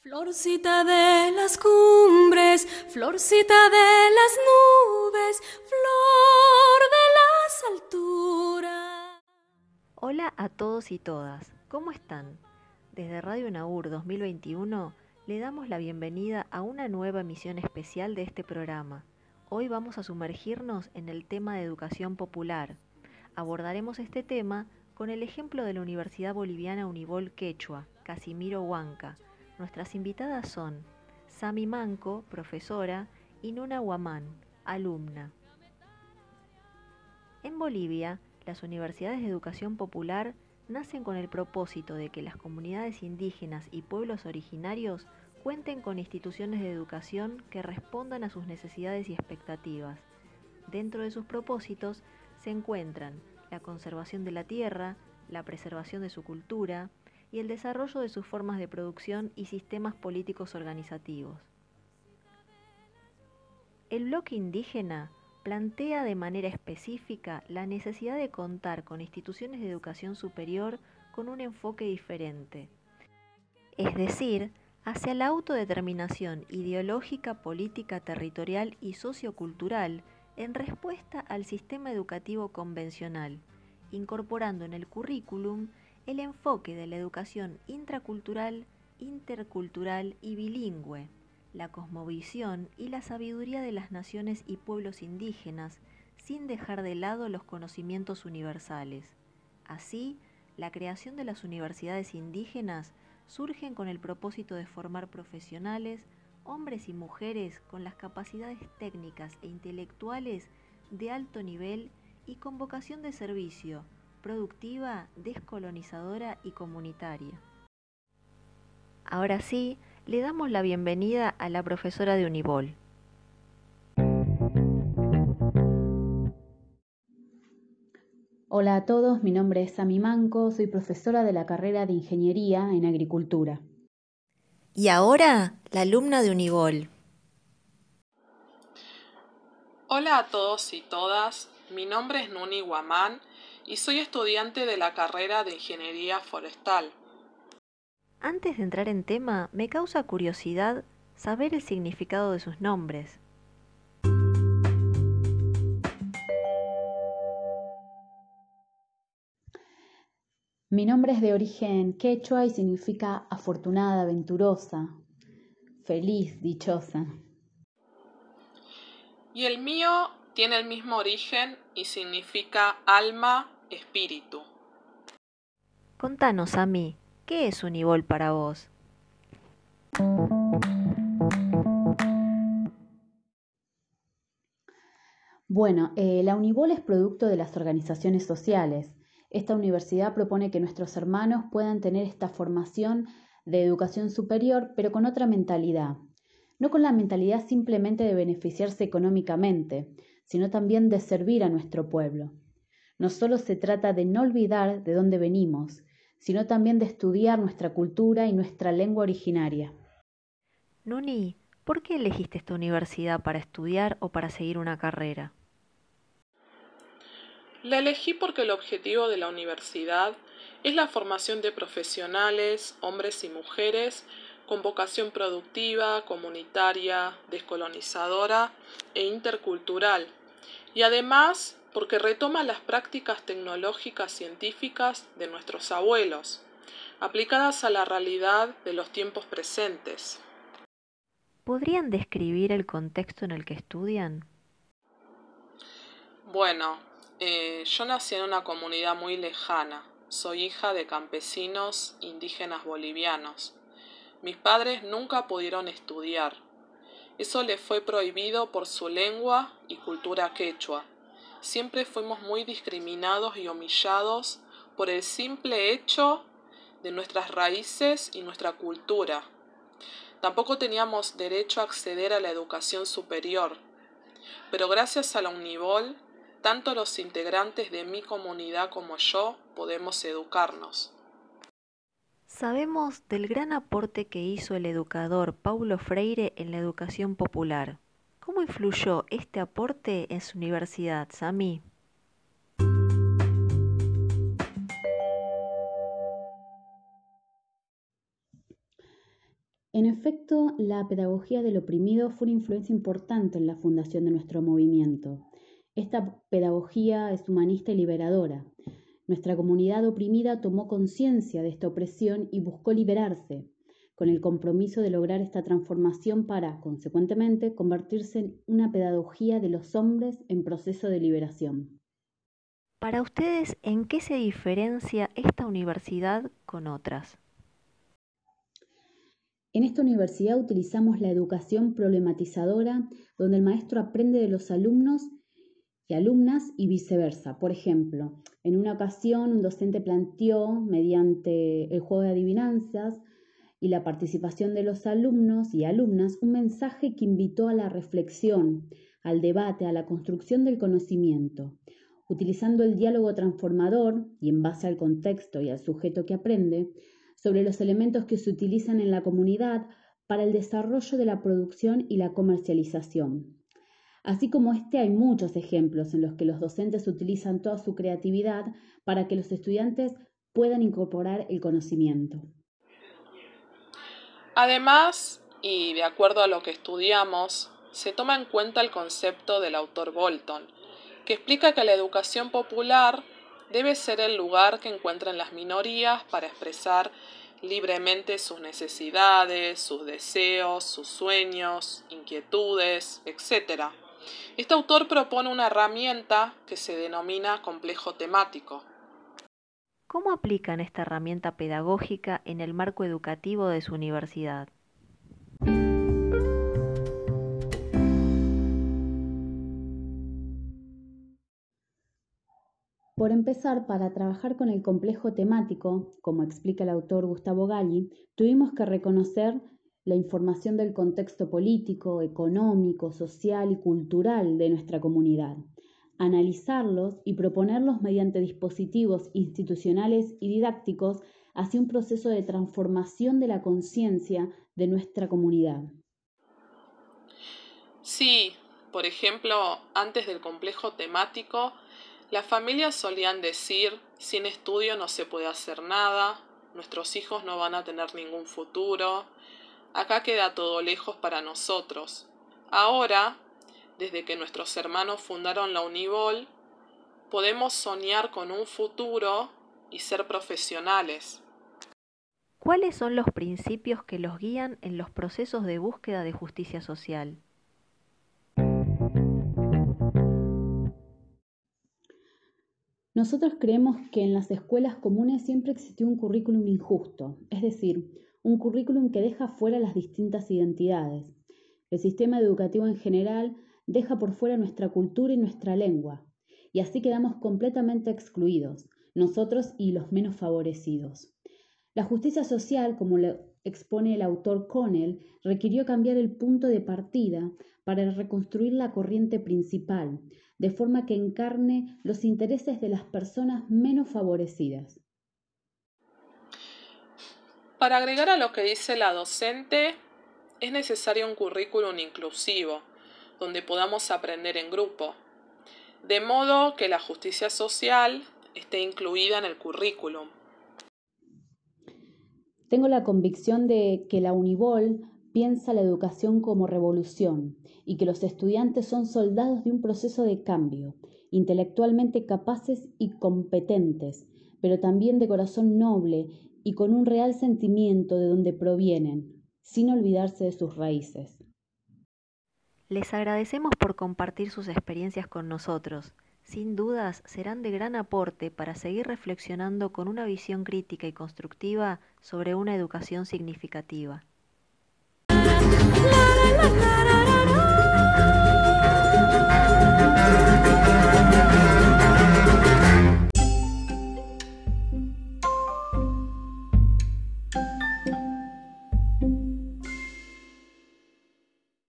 Florcita de las cumbres, florcita de las nubes, flor de las alturas. Hola a todos y todas, ¿cómo están? Desde Radio Naur 2021 le damos la bienvenida a una nueva emisión especial de este programa. Hoy vamos a sumergirnos en el tema de educación popular. Abordaremos este tema con el ejemplo de la Universidad Boliviana Univol Quechua, Casimiro Huanca, Nuestras invitadas son Sami Manco, profesora, y Nuna Guamán, alumna. En Bolivia, las universidades de educación popular nacen con el propósito de que las comunidades indígenas y pueblos originarios cuenten con instituciones de educación que respondan a sus necesidades y expectativas. Dentro de sus propósitos se encuentran la conservación de la tierra, la preservación de su cultura, y el desarrollo de sus formas de producción y sistemas políticos organizativos. El bloque indígena plantea de manera específica la necesidad de contar con instituciones de educación superior con un enfoque diferente, es decir, hacia la autodeterminación ideológica, política, territorial y sociocultural en respuesta al sistema educativo convencional, incorporando en el currículum el enfoque de la educación intracultural, intercultural y bilingüe, la cosmovisión y la sabiduría de las naciones y pueblos indígenas, sin dejar de lado los conocimientos universales. Así, la creación de las universidades indígenas surgen con el propósito de formar profesionales, hombres y mujeres con las capacidades técnicas e intelectuales de alto nivel y con vocación de servicio, productiva, descolonizadora y comunitaria. Ahora sí, le damos la bienvenida a la profesora de Unibol. Hola a todos, mi nombre es Sami Manco, soy profesora de la carrera de Ingeniería en Agricultura. Y ahora, la alumna de Unibol. Hola a todos y todas, mi nombre es Nuni Guamán y soy estudiante de la carrera de Ingeniería Forestal. Antes de entrar en tema, me causa curiosidad saber el significado de sus nombres. Mi nombre es de origen quechua y significa afortunada, venturosa, feliz, dichosa. Y el mío tiene el mismo origen y significa alma, espíritu. Contanos a mí, ¿qué es Unibol para vos? Bueno, eh, la Unibol es producto de las organizaciones sociales. Esta universidad propone que nuestros hermanos puedan tener esta formación de educación superior, pero con otra mentalidad. No con la mentalidad simplemente de beneficiarse económicamente, sino también de servir a nuestro pueblo. No solo se trata de no olvidar de dónde venimos, sino también de estudiar nuestra cultura y nuestra lengua originaria. Nuni, ¿por qué elegiste esta universidad para estudiar o para seguir una carrera? La elegí porque el objetivo de la universidad es la formación de profesionales, hombres y mujeres, con vocación productiva, comunitaria, descolonizadora e intercultural, y además porque retoma las prácticas tecnológicas científicas de nuestros abuelos, aplicadas a la realidad de los tiempos presentes. ¿Podrían describir el contexto en el que estudian? Bueno, eh, yo nací en una comunidad muy lejana. Soy hija de campesinos indígenas bolivianos. Mis padres nunca pudieron estudiar. Eso les fue prohibido por su lengua y cultura quechua siempre fuimos muy discriminados y humillados por el simple hecho de nuestras raíces y nuestra cultura. Tampoco teníamos derecho a acceder a la educación superior, pero gracias a la Univol, tanto los integrantes de mi comunidad como yo podemos educarnos. Sabemos del gran aporte que hizo el educador Paulo Freire en la educación popular. ¿Cómo influyó este aporte en su universidad, Sami? En efecto, la pedagogía del oprimido fue una influencia importante en la fundación de nuestro movimiento. Esta pedagogía es humanista y liberadora. Nuestra comunidad oprimida tomó conciencia de esta opresión y buscó liberarse, con el compromiso de lograr esta transformación para, consecuentemente, convertirse en una pedagogía de los hombres en proceso de liberación. Para ustedes, ¿en qué se diferencia esta universidad con otras? En esta universidad utilizamos la educación problematizadora, donde el maestro aprende de los alumnos y alumnas y viceversa. Por ejemplo, en una ocasión un docente planteó, mediante el juego de adivinanzas y la participación de los alumnos y alumnas, un mensaje que invitó a la reflexión, al debate, a la construcción del conocimiento. Utilizando el diálogo transformador y en base al contexto y al sujeto que aprende, sobre los elementos que se utilizan en la comunidad para el desarrollo de la producción y la comercialización. Así como este hay muchos ejemplos en los que los docentes utilizan toda su creatividad para que los estudiantes puedan incorporar el conocimiento. Además, y de acuerdo a lo que estudiamos, se toma en cuenta el concepto del autor Bolton, que explica que la educación popular debe ser el lugar que encuentran las minorías para expresar libremente sus necesidades, sus deseos, sus sueños, inquietudes, etc. Este autor propone una herramienta que se denomina complejo temático. ¿Cómo aplican esta herramienta pedagógica en el marco educativo de su universidad? Por empezar, para trabajar con el complejo temático, como explica el autor Gustavo Galli, tuvimos que reconocer la información del contexto político, económico, social y cultural de nuestra comunidad, analizarlos y proponerlos mediante dispositivos institucionales y didácticos hacia un proceso de transformación de la conciencia de nuestra comunidad. Sí, por ejemplo, antes del complejo temático, las familias solían decir, sin estudio no se puede hacer nada, nuestros hijos no van a tener ningún futuro, acá queda todo lejos para nosotros. Ahora, desde que nuestros hermanos fundaron la Univol, podemos soñar con un futuro y ser profesionales. ¿Cuáles son los principios que los guían en los procesos de búsqueda de justicia social? Nosotros creemos que en las escuelas comunes siempre existió un currículum injusto, es decir, un currículum que deja fuera las distintas identidades. El sistema educativo en general deja por fuera nuestra cultura y nuestra lengua, y así quedamos completamente excluidos, nosotros y los menos favorecidos. La justicia social, como expone el autor Connell, requirió cambiar el punto de partida para reconstruir la corriente principal, de forma que encarne los intereses de las personas menos favorecidas. Para agregar a lo que dice la docente, es necesario un currículum inclusivo, donde podamos aprender en grupo, de modo que la justicia social esté incluida en el currículum. Tengo la convicción de que la Univol piensa la educación como revolución y que los estudiantes son soldados de un proceso de cambio, intelectualmente capaces y competentes, pero también de corazón noble y con un real sentimiento de donde provienen, sin olvidarse de sus raíces. Les agradecemos por compartir sus experiencias con nosotros. Sin dudas serán de gran aporte para seguir reflexionando con una visión crítica y constructiva sobre una educación significativa.